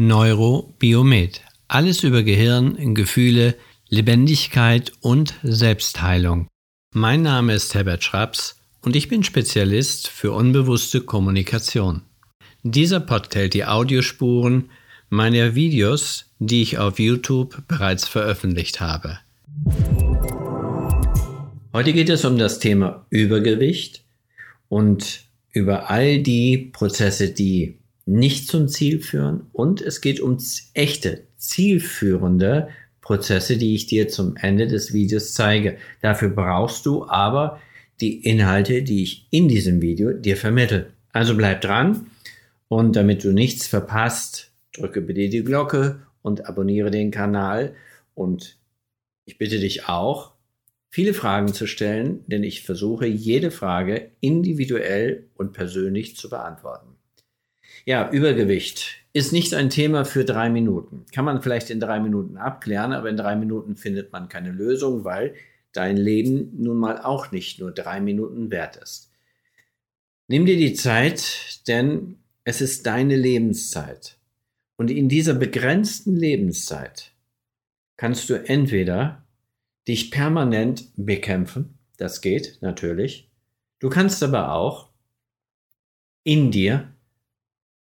Neurobiomed. Alles über Gehirn, Gefühle, Lebendigkeit und Selbstheilung. Mein Name ist Herbert Schraps und ich bin Spezialist für unbewusste Kommunikation. Dieser Pod hält die Audiospuren meiner Videos, die ich auf YouTube bereits veröffentlicht habe. Heute geht es um das Thema Übergewicht und über all die Prozesse, die nicht zum Ziel führen und es geht um echte, zielführende Prozesse, die ich dir zum Ende des Videos zeige. Dafür brauchst du aber die Inhalte, die ich in diesem Video dir vermittle. Also bleib dran und damit du nichts verpasst, drücke bitte die Glocke und abonniere den Kanal und ich bitte dich auch, viele Fragen zu stellen, denn ich versuche jede Frage individuell und persönlich zu beantworten. Ja, Übergewicht ist nicht ein Thema für drei Minuten. Kann man vielleicht in drei Minuten abklären, aber in drei Minuten findet man keine Lösung, weil dein Leben nun mal auch nicht nur drei Minuten wert ist. Nimm dir die Zeit, denn es ist deine Lebenszeit. Und in dieser begrenzten Lebenszeit kannst du entweder dich permanent bekämpfen, das geht natürlich. Du kannst aber auch in dir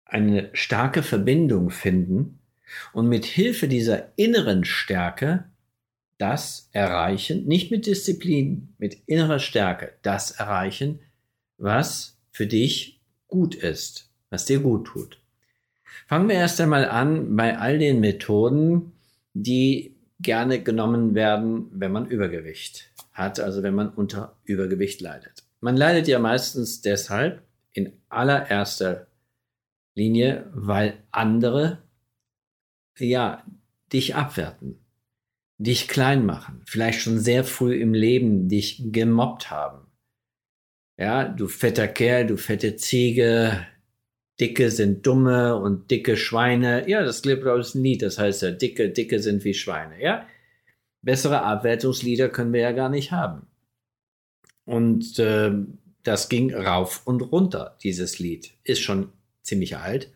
eine starke Verbindung finden und mit Hilfe dieser inneren Stärke das erreichen, nicht mit Disziplin, mit innerer Stärke, das erreichen, was für dich gut ist, was dir gut tut. Fangen wir erst einmal an bei all den Methoden, die gerne genommen werden, wenn man Übergewicht hat, also wenn man unter Übergewicht leidet. Man leidet ja meistens deshalb in allererster Linie, weil andere ja dich abwerten, dich klein machen, vielleicht schon sehr früh im Leben dich gemobbt haben. Ja, du fetter Kerl, du fette Ziege, Dicke sind dumme und dicke Schweine. Ja, das gibt aus ein Lied, das heißt ja, dicke, dicke sind wie Schweine. Ja, bessere Abwertungslieder können wir ja gar nicht haben. Und äh, das ging rauf und runter, dieses Lied. Ist schon ziemlich alt.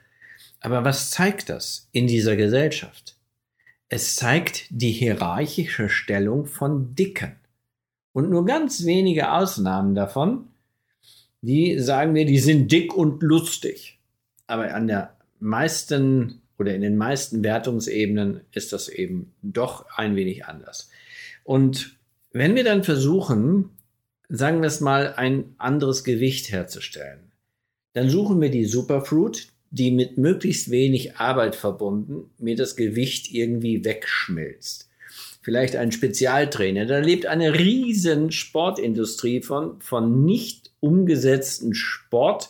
Aber was zeigt das in dieser Gesellschaft? Es zeigt die hierarchische Stellung von Dicken. Und nur ganz wenige Ausnahmen davon, die sagen wir, die sind dick und lustig. Aber an der meisten oder in den meisten Wertungsebenen ist das eben doch ein wenig anders. Und wenn wir dann versuchen, sagen wir es mal, ein anderes Gewicht herzustellen, dann suchen wir die Superfruit, die mit möglichst wenig Arbeit verbunden mir das Gewicht irgendwie wegschmilzt. Vielleicht ein Spezialtrainer. Da lebt eine riesen Sportindustrie von, von nicht umgesetzten Sport,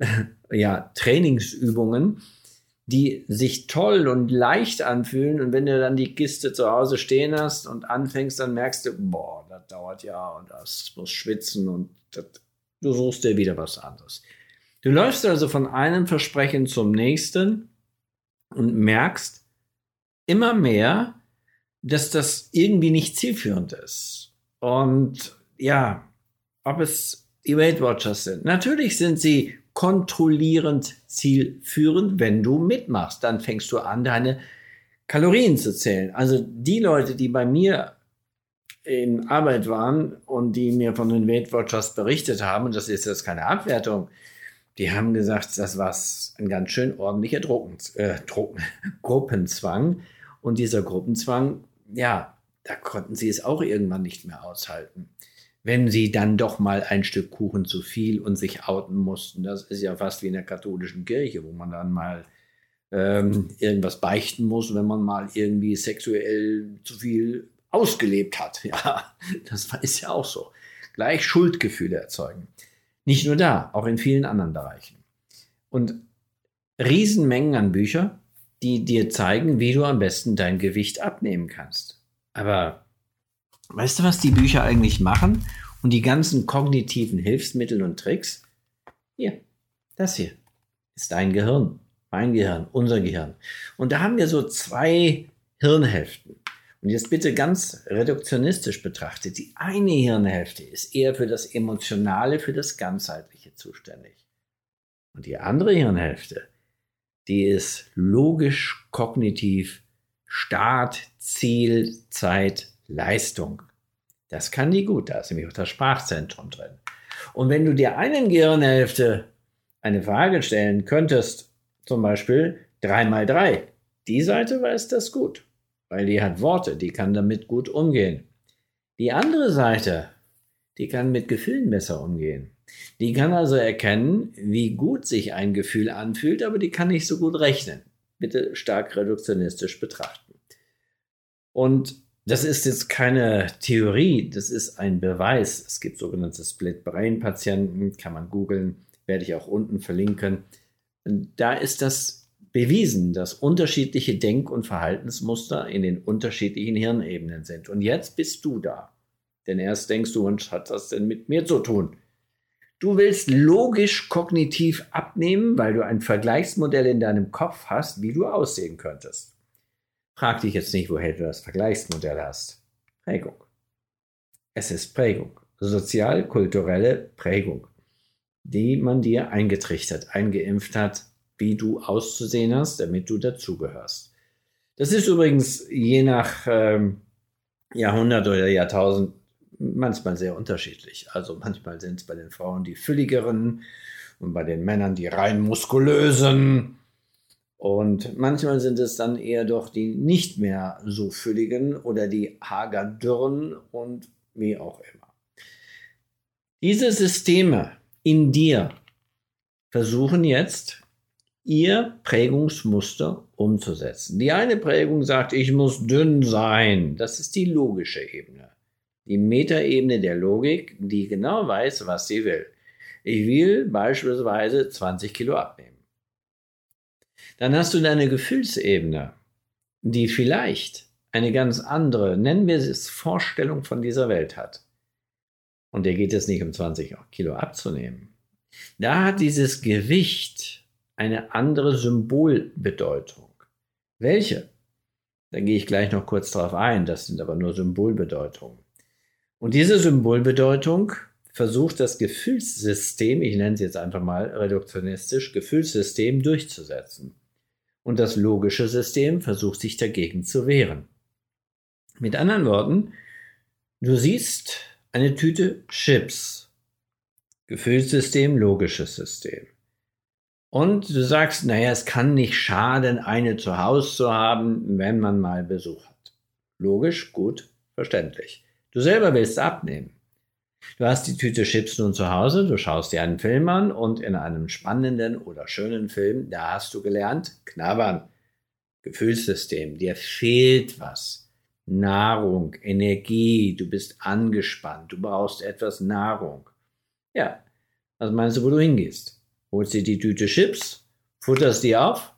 ja, Trainingsübungen, die sich toll und leicht anfühlen. Und wenn du dann die Kiste zu Hause stehen hast und anfängst, dann merkst du, boah, das dauert ja und das muss schwitzen und das, du suchst dir wieder was anderes. Du läufst also von einem Versprechen zum nächsten und merkst immer mehr, dass das irgendwie nicht zielführend ist. Und ja, ob es die Weight Watchers sind. Natürlich sind sie kontrollierend zielführend, wenn du mitmachst. Dann fängst du an, deine Kalorien zu zählen. Also die Leute, die bei mir in Arbeit waren und die mir von den Weight Watchers berichtet haben, und das ist jetzt keine Abwertung, die haben gesagt, das war ein ganz schön ordentlicher Drucken, äh, Drucken, Gruppenzwang. Und dieser Gruppenzwang, ja, da konnten sie es auch irgendwann nicht mehr aushalten. Wenn sie dann doch mal ein Stück Kuchen zu viel und sich outen mussten, das ist ja fast wie in der katholischen Kirche, wo man dann mal ähm, irgendwas beichten muss, wenn man mal irgendwie sexuell zu viel ausgelebt hat. Ja, das ist ja auch so. Gleich Schuldgefühle erzeugen. Nicht nur da, auch in vielen anderen Bereichen. Und Riesenmengen an Bücher, die dir zeigen, wie du am besten dein Gewicht abnehmen kannst. Aber weißt du, was die Bücher eigentlich machen? Und die ganzen kognitiven Hilfsmittel und Tricks? Hier, das hier ist dein Gehirn, mein Gehirn, unser Gehirn. Und da haben wir so zwei Hirnhälften. Und jetzt bitte ganz reduktionistisch betrachtet, die eine Hirnhälfte ist eher für das Emotionale, für das Ganzheitliche zuständig. Und die andere Hirnhälfte, die ist logisch, kognitiv, Start, Ziel, Zeit, Leistung. Das kann die gut, da ist nämlich auch das Sprachzentrum drin. Und wenn du dir einen Gehirnhälfte eine Frage stellen könntest, zum Beispiel 3 mal 3, die Seite weiß das gut, weil die hat Worte, die kann damit gut umgehen. Die andere Seite, die kann mit Gefühlen besser umgehen. Die kann also erkennen, wie gut sich ein Gefühl anfühlt, aber die kann nicht so gut rechnen. Bitte stark reduktionistisch betrachten. Und das ist jetzt keine Theorie, das ist ein Beweis. Es gibt sogenannte Split-Brain-Patienten, kann man googeln, werde ich auch unten verlinken. Da ist das bewiesen, dass unterschiedliche Denk- und Verhaltensmuster in den unterschiedlichen Hirnebenen sind. Und jetzt bist du da. Denn erst denkst du, was hat das denn mit mir zu tun? Du willst logisch kognitiv abnehmen, weil du ein Vergleichsmodell in deinem Kopf hast, wie du aussehen könntest. Frag dich jetzt nicht, woher du das Vergleichsmodell hast. Prägung. Es ist Prägung. Sozial-kulturelle Prägung, die man dir eingetrichtert, eingeimpft hat, wie du auszusehen hast, damit du dazugehörst. Das ist übrigens je nach ähm, Jahrhundert oder Jahrtausend manchmal sehr unterschiedlich. Also manchmal sind es bei den Frauen die fülligeren und bei den Männern die rein muskulösen. Und manchmal sind es dann eher doch die nicht mehr so fülligen oder die hagerdürren und wie auch immer. Diese Systeme in dir versuchen jetzt, ihr Prägungsmuster umzusetzen. Die eine Prägung sagt, ich muss dünn sein. Das ist die logische Ebene die Metaebene der Logik, die genau weiß, was sie will. Ich will beispielsweise 20 Kilo abnehmen. Dann hast du deine Gefühlsebene, die vielleicht eine ganz andere, nennen wir es Vorstellung von dieser Welt hat. Und der geht es nicht um 20 Kilo abzunehmen. Da hat dieses Gewicht eine andere Symbolbedeutung. Welche? Da gehe ich gleich noch kurz darauf ein. Das sind aber nur Symbolbedeutungen. Und diese Symbolbedeutung versucht das Gefühlssystem, ich nenne es jetzt einfach mal reduktionistisch, Gefühlssystem durchzusetzen. Und das logische System versucht sich dagegen zu wehren. Mit anderen Worten, du siehst eine Tüte Chips. Gefühlssystem, logisches System. Und du sagst, naja, es kann nicht schaden, eine zu Hause zu haben, wenn man mal Besuch hat. Logisch, gut, verständlich. Du selber willst abnehmen. Du hast die Tüte Chips nun zu Hause, du schaust dir einen Film an und in einem spannenden oder schönen Film, da hast du gelernt, knabbern. Gefühlssystem, dir fehlt was. Nahrung, Energie, du bist angespannt, du brauchst etwas Nahrung. Ja, was meinst du, wo du hingehst? Holst dir die Tüte Chips, futterst die auf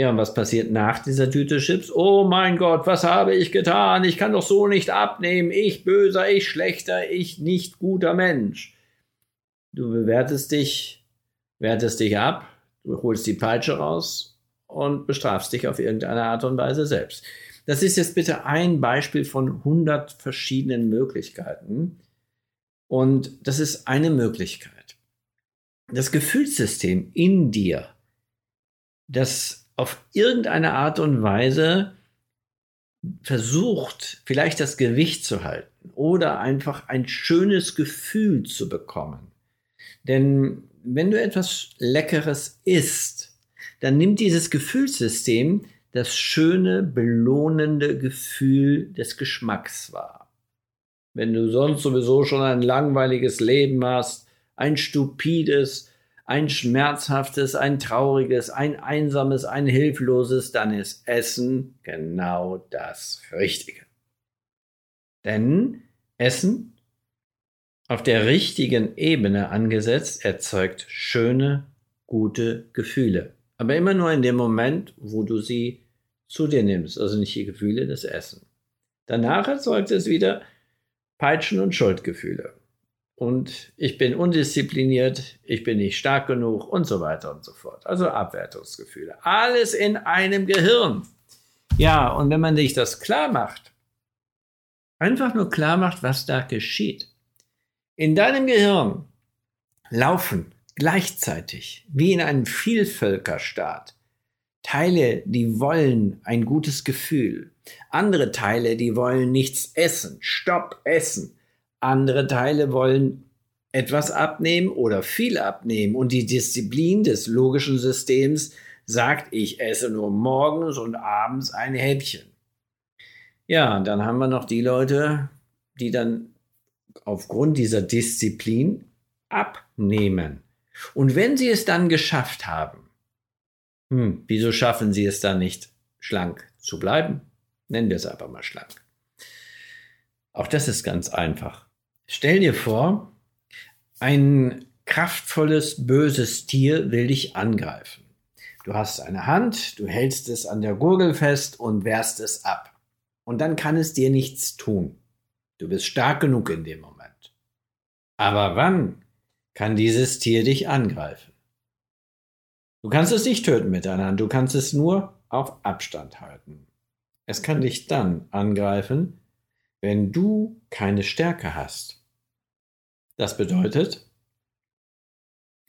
ja, und was passiert nach dieser Tüte Chips? Oh mein Gott, was habe ich getan? Ich kann doch so nicht abnehmen. Ich böser, ich schlechter, ich nicht guter Mensch. Du bewertest dich, wertest dich ab, du holst die Peitsche raus und bestrafst dich auf irgendeine Art und Weise selbst. Das ist jetzt bitte ein Beispiel von 100 verschiedenen Möglichkeiten. Und das ist eine Möglichkeit. Das Gefühlssystem in dir, das auf irgendeine Art und Weise versucht, vielleicht das Gewicht zu halten oder einfach ein schönes Gefühl zu bekommen. Denn wenn du etwas Leckeres isst, dann nimmt dieses Gefühlssystem das schöne, belohnende Gefühl des Geschmacks wahr. Wenn du sonst sowieso schon ein langweiliges Leben hast, ein stupides, ein schmerzhaftes, ein trauriges, ein einsames, ein hilfloses, dann ist Essen genau das Richtige. Denn Essen auf der richtigen Ebene angesetzt erzeugt schöne, gute Gefühle. Aber immer nur in dem Moment, wo du sie zu dir nimmst, also nicht die Gefühle des Essen. Danach erzeugt es wieder Peitschen- und Schuldgefühle und ich bin undiszipliniert, ich bin nicht stark genug und so weiter und so fort. Also Abwertungsgefühle. Alles in einem Gehirn. Ja, und wenn man sich das klar macht, einfach nur klar macht, was da geschieht. In deinem Gehirn laufen gleichzeitig, wie in einem Vielvölkerstaat, Teile, die wollen ein gutes Gefühl. Andere Teile, die wollen nichts essen. Stopp essen. Andere Teile wollen etwas abnehmen oder viel abnehmen. Und die Disziplin des logischen Systems sagt, ich esse nur morgens und abends ein Häppchen. Ja, dann haben wir noch die Leute, die dann aufgrund dieser Disziplin abnehmen. Und wenn sie es dann geschafft haben, hm, wieso schaffen sie es dann nicht, schlank zu bleiben? Nennen wir es einfach mal schlank. Auch das ist ganz einfach. Stell dir vor, ein kraftvolles, böses Tier will dich angreifen. Du hast eine Hand, du hältst es an der Gurgel fest und wehrst es ab. Und dann kann es dir nichts tun. Du bist stark genug in dem Moment. Aber wann kann dieses Tier dich angreifen? Du kannst es nicht töten mit deiner Hand, du kannst es nur auf Abstand halten. Es kann dich dann angreifen, wenn du keine Stärke hast. Das bedeutet,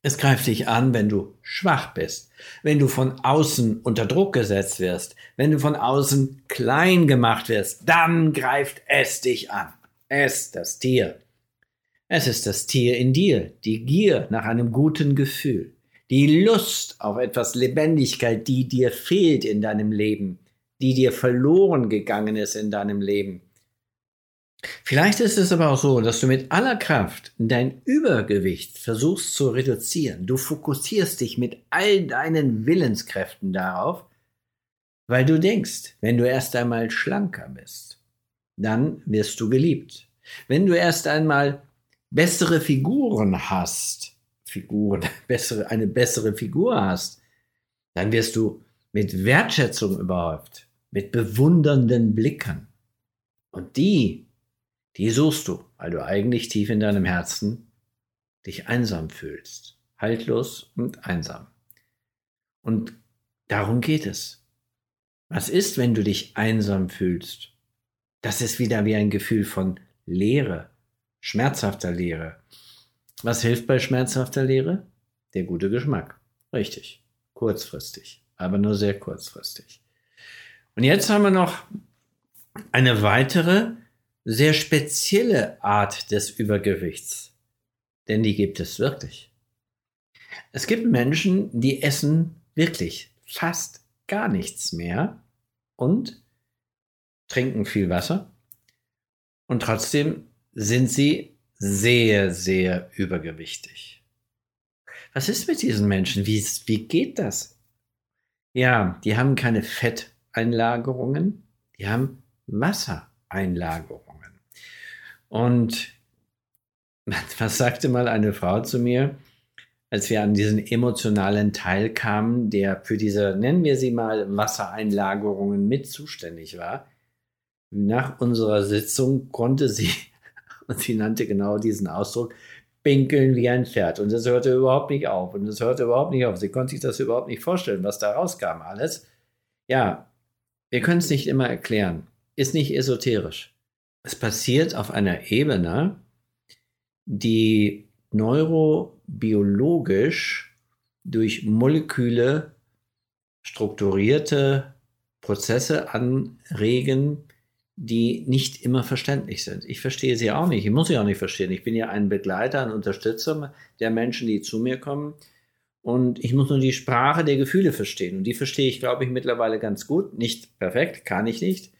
es greift dich an, wenn du schwach bist, wenn du von außen unter Druck gesetzt wirst, wenn du von außen klein gemacht wirst, dann greift es dich an. Es, das Tier. Es ist das Tier in dir, die Gier nach einem guten Gefühl, die Lust auf etwas Lebendigkeit, die dir fehlt in deinem Leben, die dir verloren gegangen ist in deinem Leben. Vielleicht ist es aber auch so, dass du mit aller Kraft dein Übergewicht versuchst zu reduzieren. Du fokussierst dich mit all deinen Willenskräften darauf, weil du denkst, wenn du erst einmal schlanker bist, dann wirst du geliebt. Wenn du erst einmal bessere Figuren hast, Figuren, bessere, eine bessere Figur hast, dann wirst du mit Wertschätzung überhäuft, mit bewundernden Blicken. Und die die suchst du, weil du eigentlich tief in deinem Herzen dich einsam fühlst, haltlos und einsam. Und darum geht es. Was ist, wenn du dich einsam fühlst? Das ist wieder wie ein Gefühl von Leere, schmerzhafter Leere. Was hilft bei schmerzhafter Leere? Der gute Geschmack. Richtig. Kurzfristig, aber nur sehr kurzfristig. Und jetzt haben wir noch eine weitere sehr spezielle Art des Übergewichts. Denn die gibt es wirklich. Es gibt Menschen, die essen wirklich fast gar nichts mehr und trinken viel Wasser. Und trotzdem sind sie sehr, sehr übergewichtig. Was ist mit diesen Menschen? Wie, wie geht das? Ja, die haben keine Fetteinlagerungen, die haben Wassereinlagerungen. Und was sagte mal eine Frau zu mir, als wir an diesen emotionalen Teil kamen, der für diese, nennen wir sie mal, Wassereinlagerungen mit zuständig war. Nach unserer Sitzung konnte sie, und sie nannte genau diesen Ausdruck, pinkeln wie ein Pferd. Und das hörte überhaupt nicht auf. Und es hörte überhaupt nicht auf. Sie konnte sich das überhaupt nicht vorstellen, was da rauskam alles. Ja, wir können es nicht immer erklären. Ist nicht esoterisch. Es passiert auf einer Ebene, die neurobiologisch durch Moleküle strukturierte Prozesse anregen, die nicht immer verständlich sind. Ich verstehe sie auch nicht. Ich muss sie auch nicht verstehen. Ich bin ja ein Begleiter, ein Unterstützer der Menschen, die zu mir kommen. Und ich muss nur die Sprache der Gefühle verstehen. Und die verstehe ich, glaube ich, mittlerweile ganz gut. Nicht perfekt, kann ich nicht.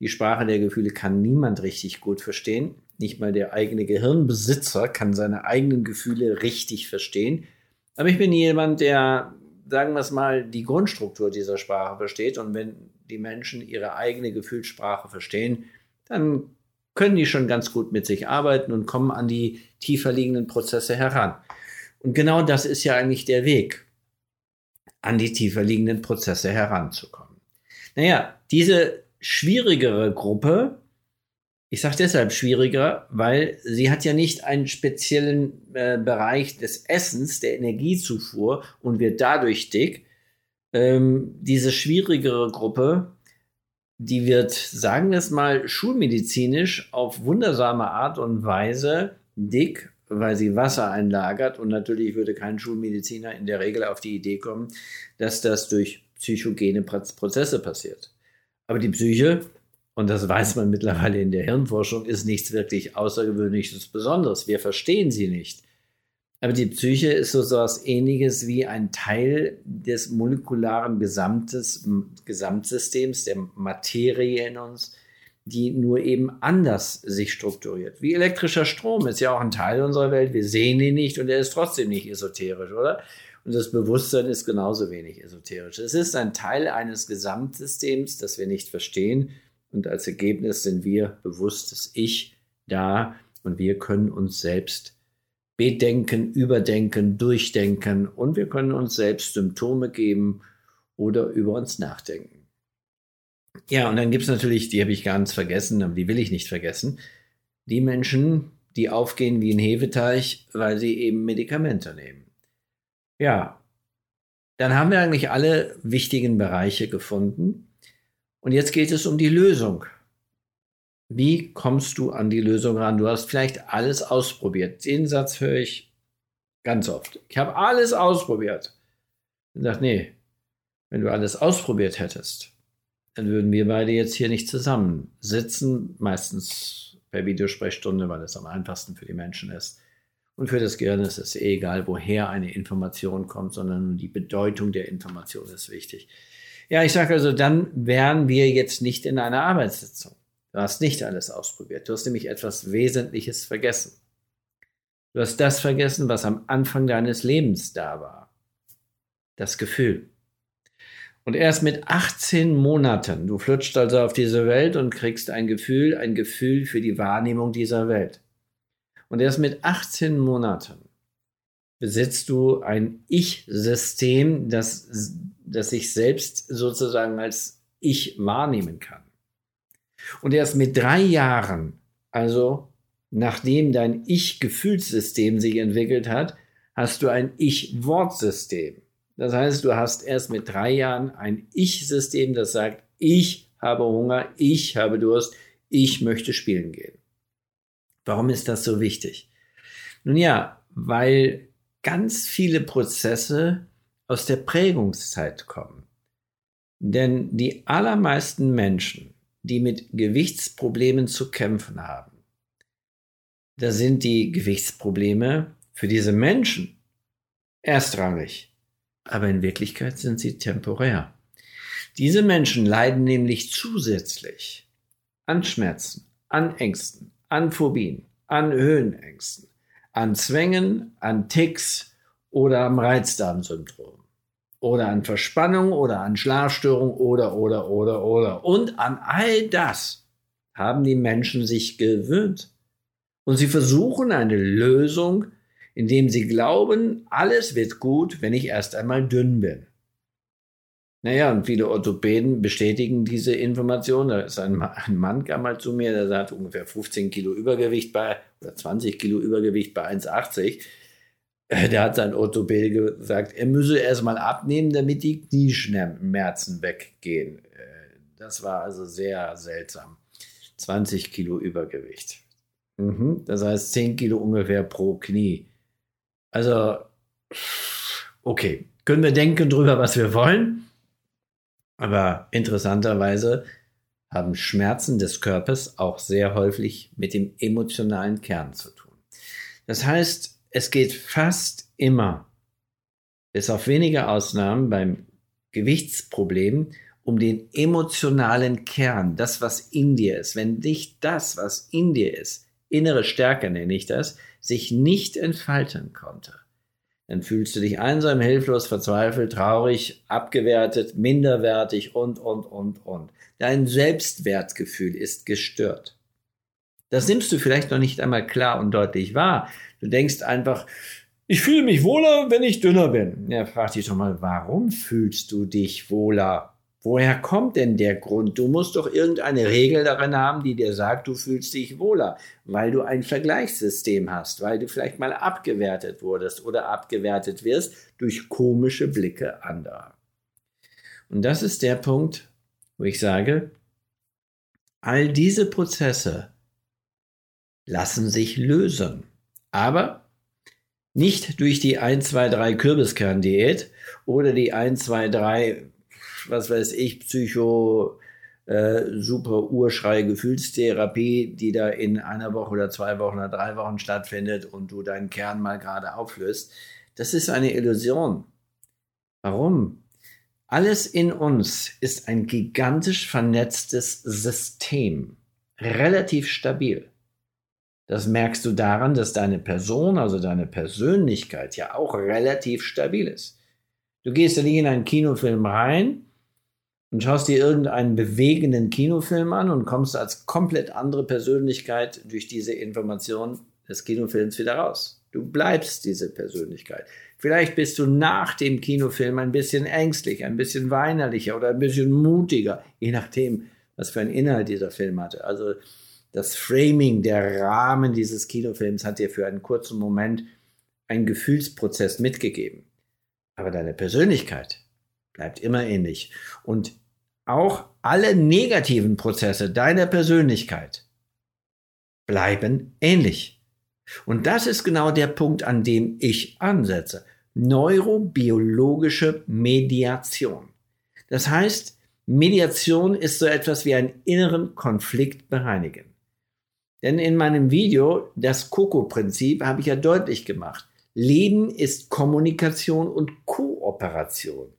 Die Sprache der Gefühle kann niemand richtig gut verstehen. Nicht mal der eigene Gehirnbesitzer kann seine eigenen Gefühle richtig verstehen. Aber ich bin jemand, der, sagen wir es mal, die Grundstruktur dieser Sprache versteht. Und wenn die Menschen ihre eigene Gefühlssprache verstehen, dann können die schon ganz gut mit sich arbeiten und kommen an die tiefer liegenden Prozesse heran. Und genau das ist ja eigentlich der Weg, an die tiefer liegenden Prozesse heranzukommen. Naja, diese schwierigere Gruppe. Ich sage deshalb schwieriger, weil sie hat ja nicht einen speziellen äh, Bereich des Essens, der Energiezufuhr und wird dadurch dick. Ähm, diese schwierigere Gruppe, die wird, sagen wir es mal, schulmedizinisch auf wundersame Art und Weise dick, weil sie Wasser einlagert. Und natürlich würde kein Schulmediziner in der Regel auf die Idee kommen, dass das durch psychogene Prozesse passiert. Aber die Psyche, und das weiß man mittlerweile in der Hirnforschung, ist nichts wirklich Außergewöhnliches Besonderes. Wir verstehen sie nicht. Aber die Psyche ist so etwas ähnliches wie ein Teil des molekularen Gesamtes, Gesamtsystems, der Materie in uns, die nur eben anders sich strukturiert. Wie elektrischer Strom ist ja auch ein Teil unserer Welt. Wir sehen ihn nicht und er ist trotzdem nicht esoterisch, oder? Und das Bewusstsein ist genauso wenig esoterisch. Es ist ein Teil eines Gesamtsystems, das wir nicht verstehen. Und als Ergebnis sind wir bewusstes Ich da und wir können uns selbst bedenken, überdenken, durchdenken und wir können uns selbst Symptome geben oder über uns nachdenken. Ja, und dann gibt es natürlich, die habe ich ganz vergessen, aber die will ich nicht vergessen, die Menschen, die aufgehen wie ein Hefeteich, weil sie eben Medikamente nehmen. Ja, dann haben wir eigentlich alle wichtigen Bereiche gefunden. Und jetzt geht es um die Lösung. Wie kommst du an die Lösung ran? Du hast vielleicht alles ausprobiert. Den Satz höre ich ganz oft. Ich habe alles ausprobiert. Ich sage, nee, wenn du alles ausprobiert hättest, dann würden wir beide jetzt hier nicht zusammen sitzen, meistens per Videosprechstunde, weil es am einfachsten für die Menschen ist. Und für das Gehirn ist es eh egal, woher eine Information kommt, sondern die Bedeutung der Information ist wichtig. Ja, ich sage also, dann wären wir jetzt nicht in einer Arbeitssitzung. Du hast nicht alles ausprobiert. Du hast nämlich etwas Wesentliches vergessen. Du hast das vergessen, was am Anfang deines Lebens da war. Das Gefühl. Und erst mit 18 Monaten, du flutscht also auf diese Welt und kriegst ein Gefühl, ein Gefühl für die Wahrnehmung dieser Welt. Und erst mit 18 Monaten besitzt du ein Ich-System, das, das sich selbst sozusagen als Ich wahrnehmen kann. Und erst mit drei Jahren, also nachdem dein Ich-Gefühlssystem sich entwickelt hat, hast du ein Ich-Wortsystem. Das heißt, du hast erst mit drei Jahren ein Ich-System, das sagt, ich habe Hunger, ich habe Durst, ich möchte spielen gehen. Warum ist das so wichtig? Nun ja, weil ganz viele Prozesse aus der Prägungszeit kommen. Denn die allermeisten Menschen, die mit Gewichtsproblemen zu kämpfen haben, da sind die Gewichtsprobleme für diese Menschen erstrangig, aber in Wirklichkeit sind sie temporär. Diese Menschen leiden nämlich zusätzlich an Schmerzen, an Ängsten, an Phobien, an Höhenängsten, an Zwängen, an Ticks oder am Reizdarmsyndrom oder an Verspannung oder an Schlafstörung oder, oder, oder, oder. Und an all das haben die Menschen sich gewöhnt. Und sie versuchen eine Lösung, indem sie glauben, alles wird gut, wenn ich erst einmal dünn bin. Naja, und viele Orthopäden bestätigen diese Information. Da ist ein, ein Mann kam mal zu mir, der hat ungefähr 15 Kilo Übergewicht bei, oder 20 Kilo Übergewicht bei 1,80. Äh, der hat sein Orthopäde gesagt, er müsse erst mal abnehmen, damit die Knieschmerzen weggehen. Äh, das war also sehr seltsam. 20 Kilo Übergewicht. Mhm, das heißt 10 Kilo ungefähr pro Knie. Also, okay, können wir denken drüber, was wir wollen. Aber interessanterweise haben Schmerzen des Körpers auch sehr häufig mit dem emotionalen Kern zu tun. Das heißt, es geht fast immer, bis auf wenige Ausnahmen beim Gewichtsproblem, um den emotionalen Kern, das, was in dir ist. Wenn dich das, was in dir ist, innere Stärke nenne ich das, sich nicht entfalten konnte, dann fühlst du dich einsam, hilflos, verzweifelt, traurig, abgewertet, minderwertig und, und, und, und. Dein Selbstwertgefühl ist gestört. Das nimmst du vielleicht noch nicht einmal klar und deutlich wahr. Du denkst einfach, ich fühle mich wohler, wenn ich dünner bin. Ja, frag dich doch mal, warum fühlst du dich wohler? Woher kommt denn der Grund? Du musst doch irgendeine Regel darin haben, die dir sagt, du fühlst dich wohler, weil du ein Vergleichssystem hast, weil du vielleicht mal abgewertet wurdest oder abgewertet wirst durch komische Blicke anderer. Und das ist der Punkt, wo ich sage, all diese Prozesse lassen sich lösen, aber nicht durch die 1, 2, 3 Kürbiskern-Diät oder die 1, 2, 3 was weiß ich, Psycho, äh, super Urschrei Gefühlstherapie, die da in einer Woche oder zwei Wochen oder drei Wochen stattfindet und du deinen Kern mal gerade auflöst. Das ist eine Illusion. Warum? Alles in uns ist ein gigantisch vernetztes System, relativ stabil. Das merkst du daran, dass deine Person, also deine Persönlichkeit ja auch relativ stabil ist. Du gehst ja nicht in einen Kinofilm rein und schaust dir irgendeinen bewegenden Kinofilm an und kommst als komplett andere Persönlichkeit durch diese Information des Kinofilms wieder raus. Du bleibst diese Persönlichkeit. Vielleicht bist du nach dem Kinofilm ein bisschen ängstlich, ein bisschen weinerlicher oder ein bisschen mutiger, je nachdem, was für einen Inhalt dieser Film hatte. Also das Framing, der Rahmen dieses Kinofilms hat dir für einen kurzen Moment einen Gefühlsprozess mitgegeben. Aber deine Persönlichkeit bleibt immer ähnlich. Und auch alle negativen Prozesse deiner Persönlichkeit bleiben ähnlich. Und das ist genau der Punkt, an dem ich ansetze. Neurobiologische Mediation. Das heißt, Mediation ist so etwas wie einen inneren Konflikt bereinigen. Denn in meinem Video, das Coco-Prinzip, habe ich ja deutlich gemacht. Leben ist Kommunikation und Kooperation.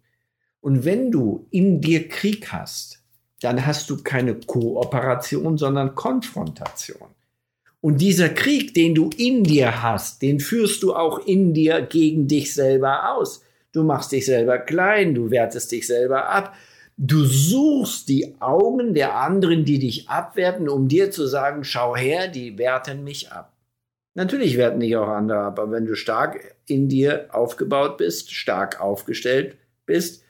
Und wenn du in dir Krieg hast, dann hast du keine Kooperation, sondern Konfrontation. Und dieser Krieg, den du in dir hast, den führst du auch in dir gegen dich selber aus. Du machst dich selber klein, du wertest dich selber ab. Du suchst die Augen der anderen, die dich abwerten, um dir zu sagen, schau her, die werten mich ab. Natürlich werten dich auch andere ab, aber wenn du stark in dir aufgebaut bist, stark aufgestellt bist,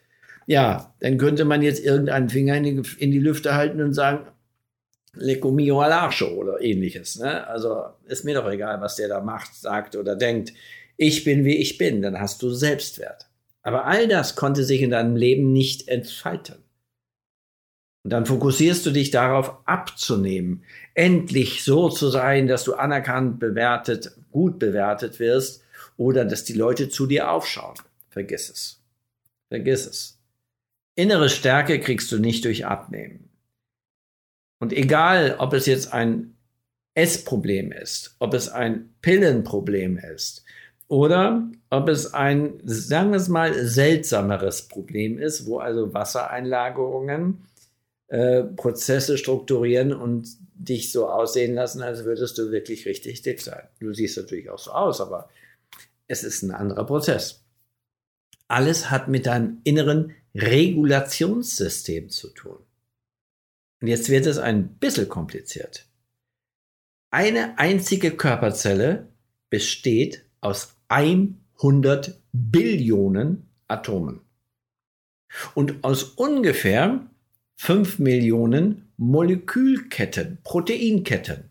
ja, dann könnte man jetzt irgendeinen Finger in die, in die Lüfte halten und sagen, Lecco mio all'arcio oder ähnliches. Ne? Also ist mir doch egal, was der da macht, sagt oder denkt. Ich bin, wie ich bin, dann hast du Selbstwert. Aber all das konnte sich in deinem Leben nicht entfalten. Und dann fokussierst du dich darauf abzunehmen, endlich so zu sein, dass du anerkannt, bewertet, gut bewertet wirst oder dass die Leute zu dir aufschauen. Vergiss es. Vergiss es. Innere Stärke kriegst du nicht durch Abnehmen. Und egal, ob es jetzt ein Essproblem ist, ob es ein Pillenproblem ist oder ob es ein, sagen wir es mal, seltsameres Problem ist, wo also Wassereinlagerungen äh, Prozesse strukturieren und dich so aussehen lassen, als würdest du wirklich richtig dick sein. Du siehst natürlich auch so aus, aber es ist ein anderer Prozess. Alles hat mit deinem inneren Regulationssystem zu tun. Und jetzt wird es ein bisschen kompliziert. Eine einzige Körperzelle besteht aus 100 Billionen Atomen. Und aus ungefähr 5 Millionen Molekülketten, Proteinketten.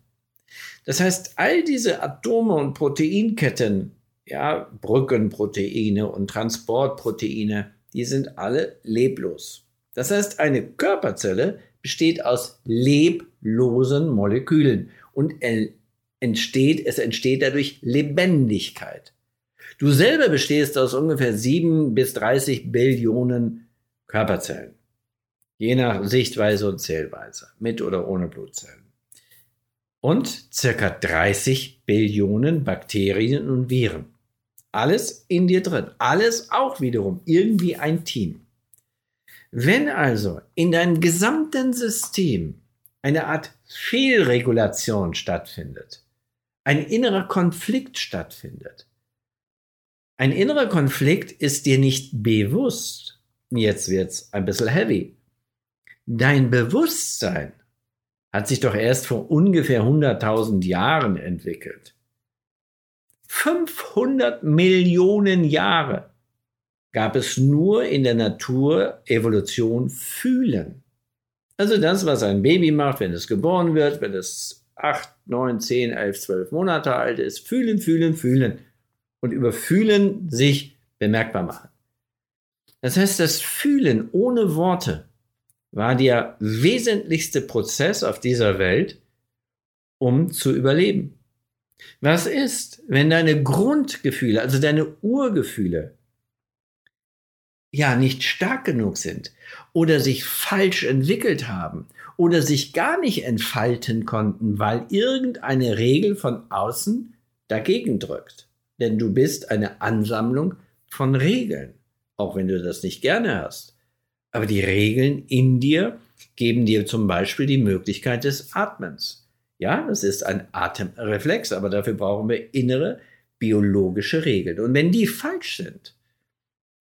Das heißt, all diese Atome und Proteinketten, ja, Brückenproteine und Transportproteine, die sind alle leblos. Das heißt, eine Körperzelle besteht aus leblosen Molekülen und entsteht, es entsteht dadurch Lebendigkeit. Du selber bestehst aus ungefähr 7 bis 30 Billionen Körperzellen. Je nach Sichtweise und Zählweise, mit oder ohne Blutzellen. Und circa 30 Billionen Bakterien und Viren. Alles in dir drin. Alles auch wiederum irgendwie ein Team. Wenn also in deinem gesamten System eine Art Fehlregulation stattfindet, ein innerer Konflikt stattfindet, ein innerer Konflikt ist dir nicht bewusst, jetzt wird's ein bisschen heavy. Dein Bewusstsein hat sich doch erst vor ungefähr 100.000 Jahren entwickelt. 500 Millionen Jahre gab es nur in der Natur Evolution fühlen. Also das, was ein Baby macht, wenn es geboren wird, wenn es 8, 9, 10, 11, 12 Monate alt ist, fühlen, fühlen, fühlen und über Fühlen sich bemerkbar machen. Das heißt, das Fühlen ohne Worte war der wesentlichste Prozess auf dieser Welt, um zu überleben. Was ist, wenn deine Grundgefühle, also deine Urgefühle, ja nicht stark genug sind oder sich falsch entwickelt haben oder sich gar nicht entfalten konnten, weil irgendeine Regel von außen dagegen drückt. Denn du bist eine Ansammlung von Regeln, auch wenn du das nicht gerne hast. Aber die Regeln in dir geben dir zum Beispiel die Möglichkeit des Atmens. Ja, das ist ein Atemreflex, aber dafür brauchen wir innere biologische Regeln. Und wenn die falsch sind,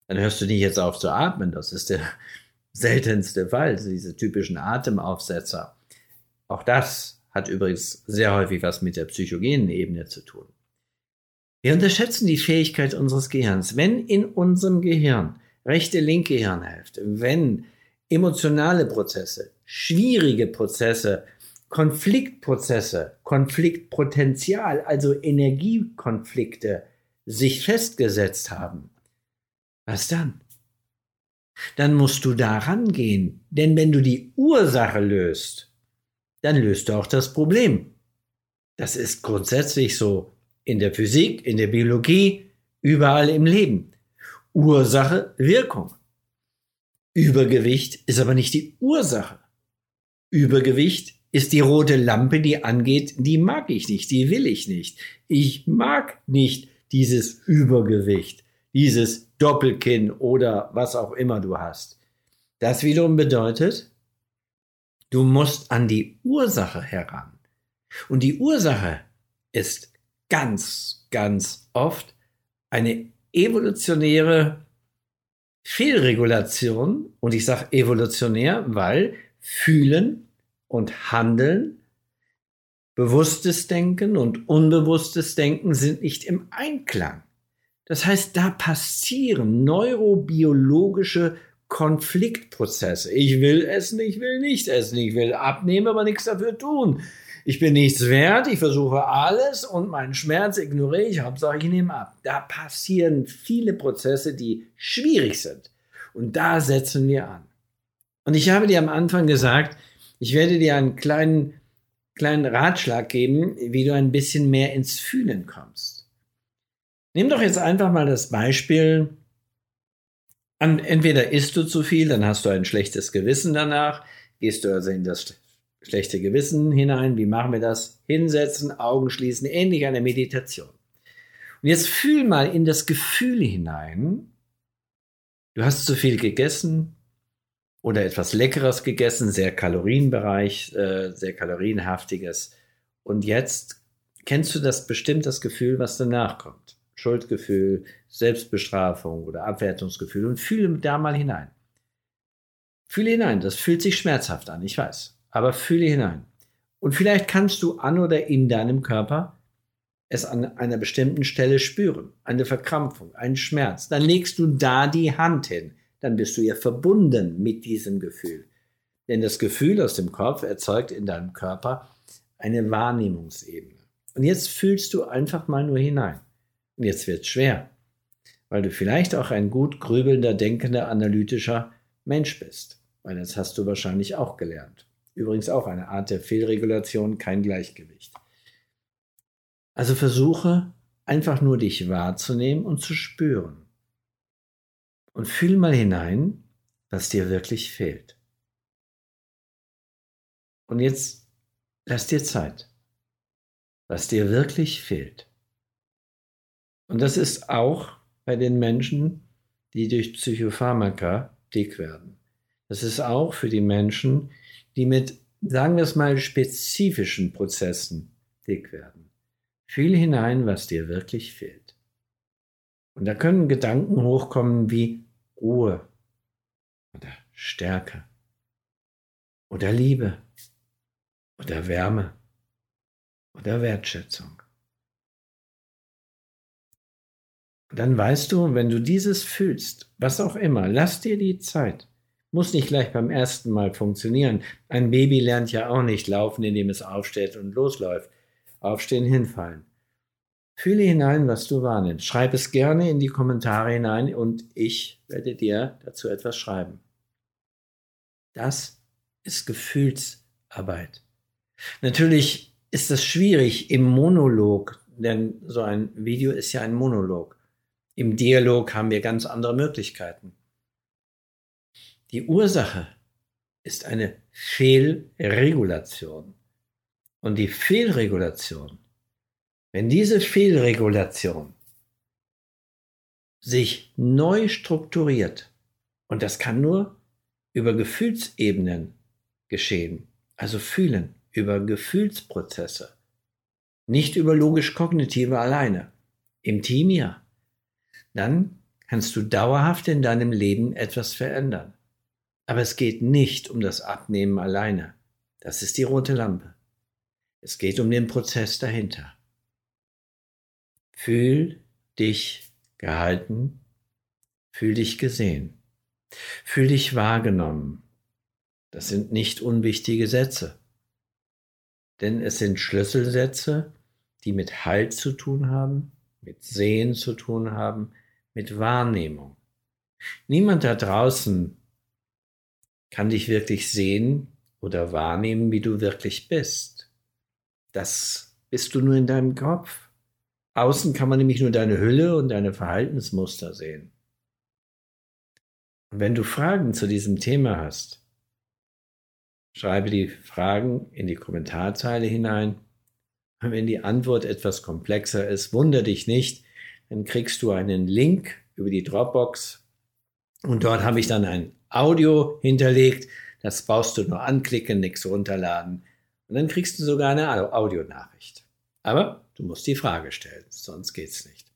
dann hörst du nicht jetzt auf zu atmen. Das ist der seltenste Fall, diese typischen Atemaufsetzer. Auch das hat übrigens sehr häufig was mit der psychogenen Ebene zu tun. Wir unterschätzen die Fähigkeit unseres Gehirns. Wenn in unserem Gehirn, rechte, linke Hirnhälfte, wenn emotionale Prozesse, schwierige Prozesse, Konfliktprozesse, Konfliktpotenzial, also Energiekonflikte sich festgesetzt haben, was dann? Dann musst du daran gehen, denn wenn du die Ursache löst, dann löst du auch das Problem. Das ist grundsätzlich so in der Physik, in der Biologie, überall im Leben. Ursache, Wirkung. Übergewicht ist aber nicht die Ursache. Übergewicht ist die rote Lampe, die angeht, die mag ich nicht, die will ich nicht. Ich mag nicht dieses Übergewicht, dieses Doppelkinn oder was auch immer du hast. Das wiederum bedeutet, du musst an die Ursache heran. Und die Ursache ist ganz, ganz oft eine evolutionäre Fehlregulation. Und ich sage evolutionär, weil Fühlen und Handeln, bewusstes Denken und unbewusstes Denken sind nicht im Einklang. Das heißt, da passieren neurobiologische Konfliktprozesse. Ich will essen, ich will nicht essen, ich will abnehmen, aber nichts dafür tun. Ich bin nichts wert, ich versuche alles und meinen Schmerz ignoriere ich, Hauptsache ich nehme ab. Da passieren viele Prozesse, die schwierig sind. Und da setzen wir an. Und ich habe dir am Anfang gesagt, ich werde dir einen kleinen, kleinen Ratschlag geben, wie du ein bisschen mehr ins Fühlen kommst. Nimm doch jetzt einfach mal das Beispiel, an, entweder isst du zu viel, dann hast du ein schlechtes Gewissen danach, gehst du also in das schlechte Gewissen hinein, wie machen wir das? Hinsetzen, Augen schließen, ähnlich einer Meditation. Und jetzt fühl mal in das Gefühl hinein, du hast zu viel gegessen oder etwas Leckeres gegessen, sehr Kalorienbereich, äh, sehr kalorienhaftiges. Und jetzt kennst du das bestimmt das Gefühl, was danach kommt. Schuldgefühl, Selbstbestrafung oder Abwertungsgefühl und fühle da mal hinein. Fühle hinein, das fühlt sich schmerzhaft an, ich weiß, aber fühle hinein. Und vielleicht kannst du an oder in deinem Körper es an einer bestimmten Stelle spüren, eine Verkrampfung, einen Schmerz. Dann legst du da die Hand hin, dann bist du ja verbunden mit diesem Gefühl. Denn das Gefühl aus dem Kopf erzeugt in deinem Körper eine Wahrnehmungsebene. Und jetzt fühlst du einfach mal nur hinein. Und jetzt wird es schwer, weil du vielleicht auch ein gut grübelnder, denkender, analytischer Mensch bist. Weil das hast du wahrscheinlich auch gelernt. Übrigens auch eine Art der Fehlregulation, kein Gleichgewicht. Also versuche einfach nur dich wahrzunehmen und zu spüren. Und fühl mal hinein, was dir wirklich fehlt. Und jetzt lass dir Zeit, was dir wirklich fehlt. Und das ist auch bei den Menschen, die durch Psychopharmaka dick werden. Das ist auch für die Menschen, die mit, sagen wir es mal, spezifischen Prozessen dick werden. Fühl hinein, was dir wirklich fehlt. Und da können Gedanken hochkommen wie Ruhe oder Stärke oder Liebe oder Wärme oder Wertschätzung. dann weißt du, wenn du dieses fühlst, was auch immer, lass dir die Zeit. Muss nicht gleich beim ersten Mal funktionieren. Ein Baby lernt ja auch nicht laufen, indem es aufsteht und losläuft. Aufstehen, hinfallen. Fühle hinein, was du wahrnimmst. Schreib es gerne in die Kommentare hinein und ich werde dir dazu etwas schreiben. Das ist Gefühlsarbeit. Natürlich ist das schwierig im Monolog, denn so ein Video ist ja ein Monolog. Im Dialog haben wir ganz andere Möglichkeiten. Die Ursache ist eine Fehlregulation. Und die Fehlregulation, wenn diese Fehlregulation sich neu strukturiert, und das kann nur über Gefühlsebenen geschehen, also fühlen, über Gefühlsprozesse, nicht über logisch-kognitive alleine, im Team ja, dann kannst du dauerhaft in deinem Leben etwas verändern. Aber es geht nicht um das Abnehmen alleine. Das ist die rote Lampe. Es geht um den Prozess dahinter. Fühl dich gehalten, fühl dich gesehen, fühl dich wahrgenommen. Das sind nicht unwichtige Sätze, denn es sind Schlüsselsätze, die mit Halt zu tun haben, mit Sehen zu tun haben, mit Wahrnehmung. Niemand da draußen kann dich wirklich sehen oder wahrnehmen, wie du wirklich bist. Das bist du nur in deinem Kopf. Außen kann man nämlich nur deine Hülle und deine Verhaltensmuster sehen. Und wenn du Fragen zu diesem Thema hast, schreibe die Fragen in die Kommentarzeile hinein. Und wenn die Antwort etwas komplexer ist, wundere dich nicht, dann kriegst du einen Link über die Dropbox und dort habe ich dann ein Audio hinterlegt. Das brauchst du nur anklicken, nichts runterladen. Und dann kriegst du sogar eine Audionachricht. Aber du musst die Frage stellen, sonst geht's nicht.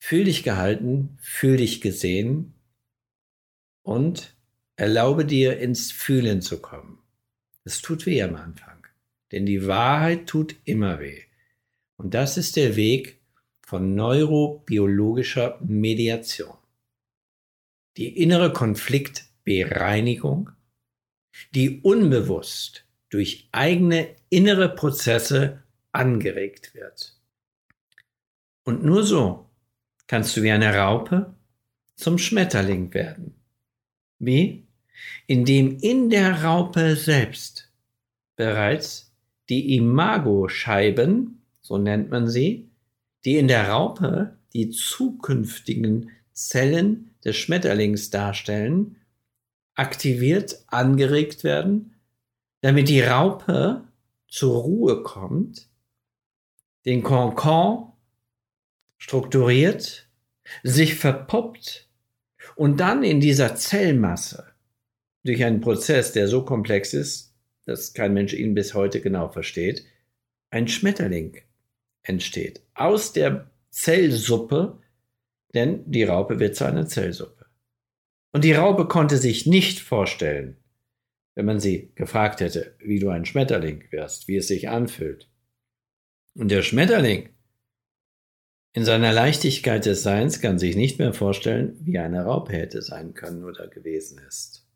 Fühl dich gehalten, fühl dich gesehen und erlaube dir ins Fühlen zu kommen. Es tut weh am Anfang, denn die Wahrheit tut immer weh. Und das ist der Weg von neurobiologischer Mediation die innere Konfliktbereinigung, die unbewusst durch eigene innere Prozesse angeregt wird. Und nur so kannst du wie eine Raupe zum Schmetterling werden. Wie? Indem in der Raupe selbst bereits die Imagoscheiben, so nennt man sie, die in der Raupe die zukünftigen Zellen des Schmetterlings darstellen, aktiviert, angeregt werden, damit die Raupe zur Ruhe kommt, den Konkon strukturiert, sich verpuppt und dann in dieser Zellmasse durch einen Prozess, der so komplex ist, dass kein Mensch ihn bis heute genau versteht, ein Schmetterling entsteht. Aus der Zellsuppe denn die Raupe wird zu einer Zellsuppe. Und die Raupe konnte sich nicht vorstellen, wenn man sie gefragt hätte, wie du ein Schmetterling wirst, wie es sich anfühlt. Und der Schmetterling in seiner Leichtigkeit des Seins kann sich nicht mehr vorstellen, wie eine Raupe hätte sein können oder gewesen ist.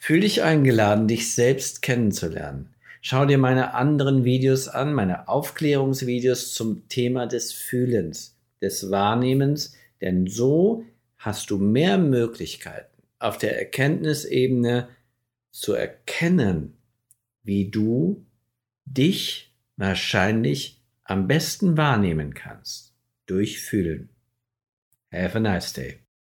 Fühl dich eingeladen, dich selbst kennenzulernen. Schau dir meine anderen Videos an, meine Aufklärungsvideos zum Thema des Fühlens des Wahrnehmens, denn so hast du mehr Möglichkeiten auf der Erkenntnisebene zu erkennen, wie du dich wahrscheinlich am besten wahrnehmen kannst durch Fühlen. Have a nice day.